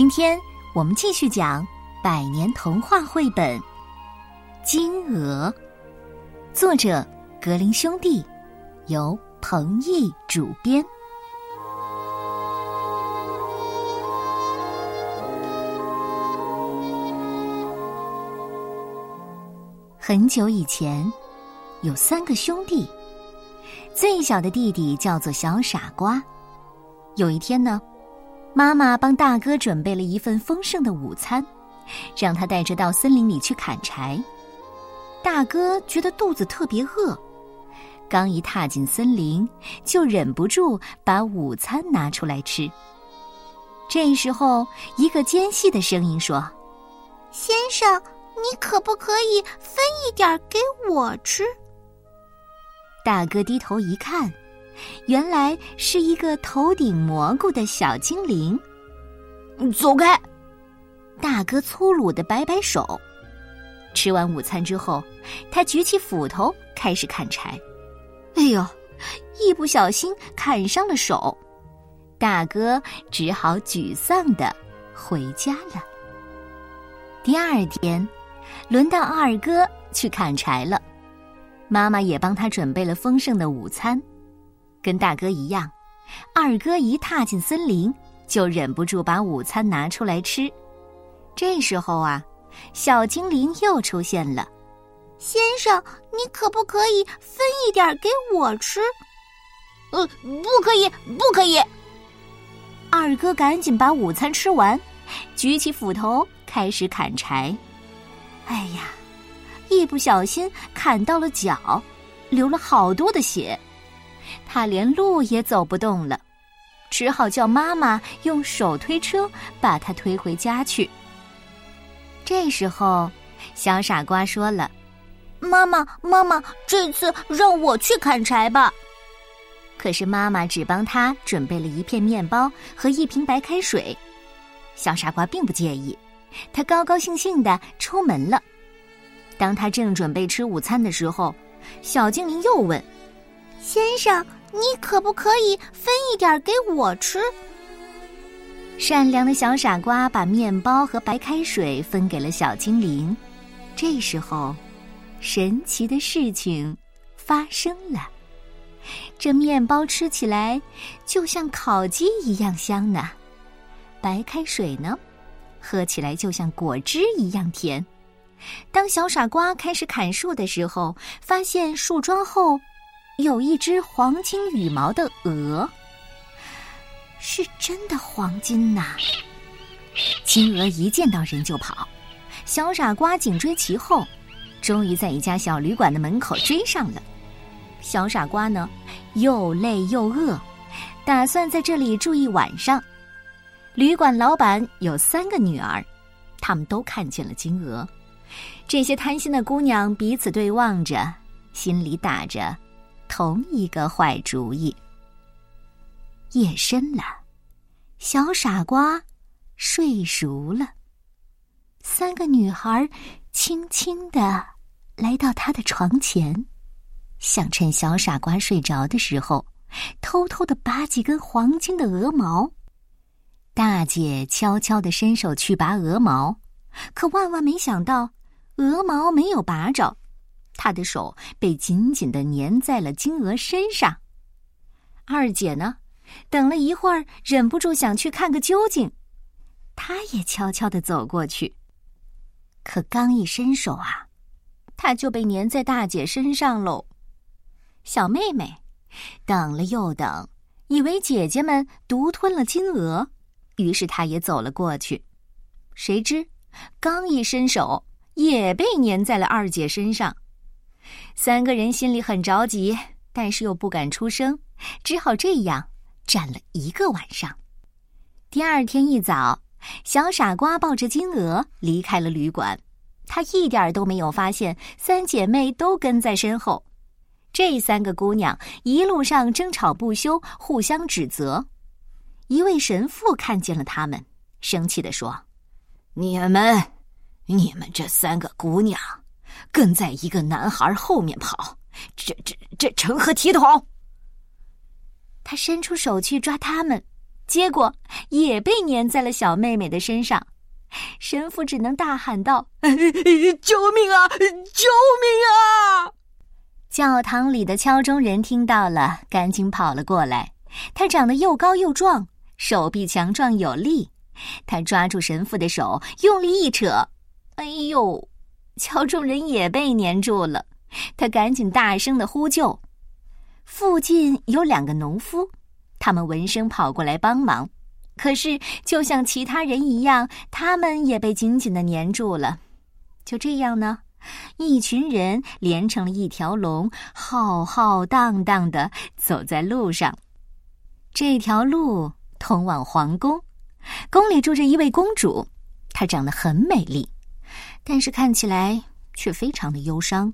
今天我们继续讲百年童话绘本《金鹅》，作者格林兄弟，由彭毅主编。很久以前，有三个兄弟，最小的弟弟叫做小傻瓜。有一天呢，妈妈帮大哥准备了一份丰盛的午餐，让他带着到森林里去砍柴。大哥觉得肚子特别饿，刚一踏进森林，就忍不住把午餐拿出来吃。这时候，一个尖细的声音说：“先生。”你可不可以分一点给我吃？大哥低头一看，原来是一个头顶蘑菇的小精灵。走开！大哥粗鲁的摆摆手。吃完午餐之后，他举起斧头开始砍柴。哎呦，一不小心砍伤了手，大哥只好沮丧的回家了。第二天。轮到二哥去砍柴了，妈妈也帮他准备了丰盛的午餐。跟大哥一样，二哥一踏进森林，就忍不住把午餐拿出来吃。这时候啊，小精灵又出现了：“先生，你可不可以分一点给我吃？”“呃，不可以，不可以！”二哥赶紧把午餐吃完，举起斧头开始砍柴。哎呀，一不小心砍到了脚，流了好多的血，他连路也走不动了，只好叫妈妈用手推车把他推回家去。这时候，小傻瓜说了：“妈妈，妈妈，这次让我去砍柴吧。”可是妈妈只帮他准备了一片面包和一瓶白开水，小傻瓜并不介意。他高高兴兴的出门了。当他正准备吃午餐的时候，小精灵又问：“先生，你可不可以分一点给我吃？”善良的小傻瓜把面包和白开水分给了小精灵。这时候，神奇的事情发生了：这面包吃起来就像烤鸡一样香呢，白开水呢？喝起来就像果汁一样甜。当小傻瓜开始砍树的时候，发现树桩后有一只黄金羽毛的鹅，是真的黄金呐！金鹅一见到人就跑，小傻瓜紧追其后，终于在一家小旅馆的门口追上了。小傻瓜呢，又累又饿，打算在这里住一晚上。旅馆老板有三个女儿，他们都看见了金鹅。这些贪心的姑娘彼此对望着，心里打着同一个坏主意。夜深了，小傻瓜睡熟了。三个女孩轻轻的来到他的床前，想趁小傻瓜睡着的时候，偷偷的拔几根黄金的鹅毛。大姐悄悄的伸手去拔鹅毛，可万万没想到，鹅毛没有拔着，她的手被紧紧的粘在了金鹅身上。二姐呢，等了一会儿，忍不住想去看个究竟，她也悄悄的走过去，可刚一伸手啊，她就被粘在大姐身上喽。小妹妹等了又等，以为姐姐们独吞了金鹅。于是他也走了过去，谁知刚一伸手，也被粘在了二姐身上。三个人心里很着急，但是又不敢出声，只好这样站了一个晚上。第二天一早，小傻瓜抱着金鹅离开了旅馆，他一点都没有发现三姐妹都跟在身后。这三个姑娘一路上争吵不休，互相指责。一位神父看见了他们，生气地说：“你们，你们这三个姑娘，跟在一个男孩后面跑，这、这、这成何体统？”他伸出手去抓他们，结果也被粘在了小妹妹的身上。神父只能大喊道：“救命啊！救命啊！”教堂里的敲钟人听到了，赶紧跑了过来。他长得又高又壮，手臂强壮有力。他抓住神父的手，用力一扯，哎呦！敲钟人也被粘住了。他赶紧大声的呼救。附近有两个农夫，他们闻声跑过来帮忙。可是，就像其他人一样，他们也被紧紧的粘住了。就这样呢，一群人连成了一条龙，浩浩荡荡的走在路上。这条路通往皇宫，宫里住着一位公主，她长得很美丽，但是看起来却非常的忧伤。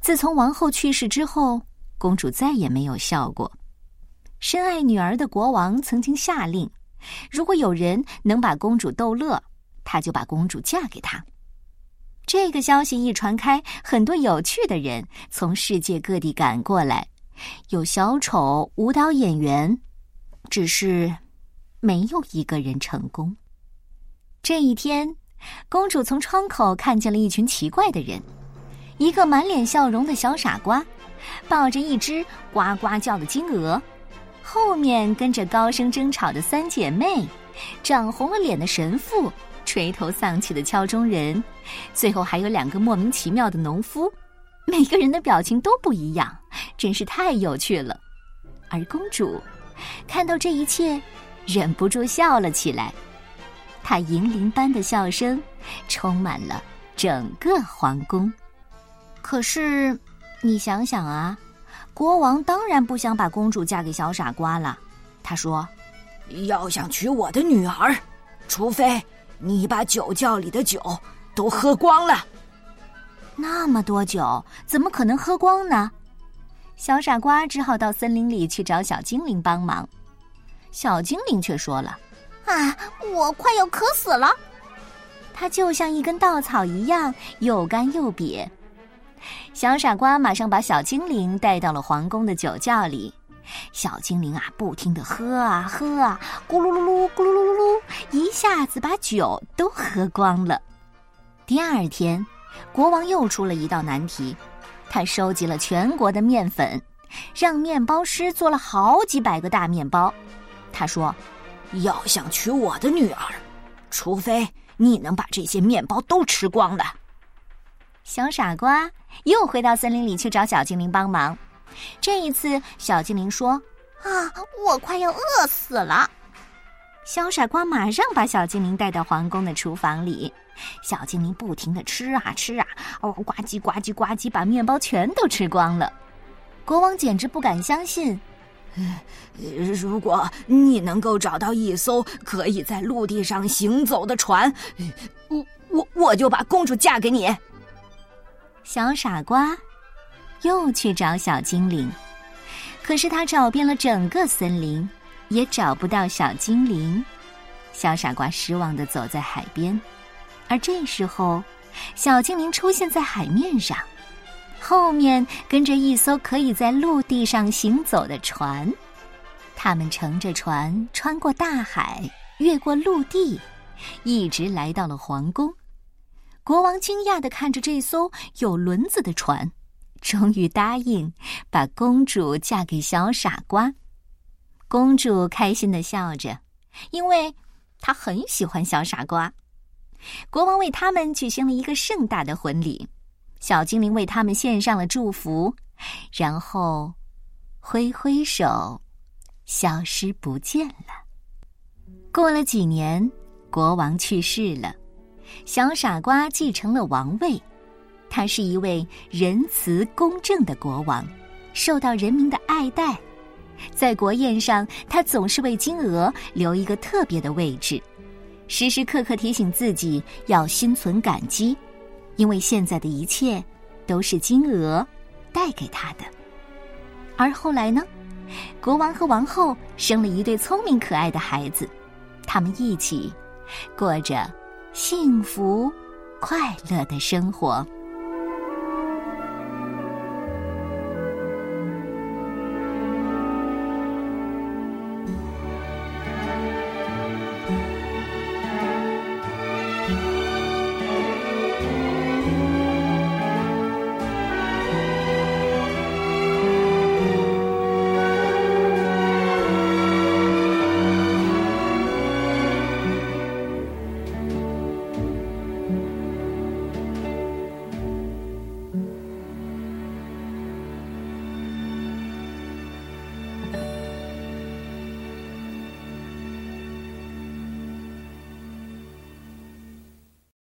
自从王后去世之后，公主再也没有笑过。深爱女儿的国王曾经下令，如果有人能把公主逗乐，他就把公主嫁给他。这个消息一传开，很多有趣的人从世界各地赶过来，有小丑、舞蹈演员，只是没有一个人成功。这一天，公主从窗口看见了一群奇怪的人。一个满脸笑容的小傻瓜，抱着一只呱呱叫的金鹅，后面跟着高声争吵的三姐妹，长红了脸的神父，垂头丧气的敲钟人，最后还有两个莫名其妙的农夫，每个人的表情都不一样，真是太有趣了。而公主看到这一切，忍不住笑了起来，她银铃般的笑声充满了整个皇宫。可是，你想想啊，国王当然不想把公主嫁给小傻瓜了。他说：“要想娶我的女儿，除非你把酒窖里的酒都喝光了。”那么多酒，怎么可能喝光呢？小傻瓜只好到森林里去找小精灵帮忙。小精灵却说了：“啊，我快要渴死了。”它就像一根稻草一样，又干又瘪。小傻瓜马上把小精灵带到了皇宫的酒窖里，小精灵啊，不停的喝啊喝啊，咕噜噜噜，咕噜噜噜，一下子把酒都喝光了。第二天，国王又出了一道难题，他收集了全国的面粉，让面包师做了好几百个大面包。他说：“要想娶我的女儿，除非你能把这些面包都吃光了。”小傻瓜又回到森林里去找小精灵帮忙。这一次，小精灵说：“啊，我快要饿死了。”小傻瓜马上把小精灵带到皇宫的厨房里。小精灵不停的吃啊吃啊，哦，呱唧呱唧呱唧，把面包全都吃光了。国王简直不敢相信：“ 如果你能够找到一艘可以在陆地上行走的船，我我我就把公主嫁给你。”小傻瓜又去找小精灵，可是他找遍了整个森林，也找不到小精灵。小傻瓜失望的走在海边，而这时候，小精灵出现在海面上，后面跟着一艘可以在陆地上行走的船。他们乘着船穿过大海，越过陆地，一直来到了皇宫。国王惊讶的看着这艘有轮子的船，终于答应把公主嫁给小傻瓜。公主开心的笑着，因为她很喜欢小傻瓜。国王为他们举行了一个盛大的婚礼，小精灵为他们献上了祝福，然后挥挥手，消失不见了。过了几年，国王去世了。小傻瓜继承了王位，他是一位仁慈公正的国王，受到人民的爱戴。在国宴上，他总是为金鹅留一个特别的位置，时时刻刻提醒自己要心存感激，因为现在的一切都是金鹅带给他的。而后来呢，国王和王后生了一对聪明可爱的孩子，他们一起过着。幸福、快乐的生活。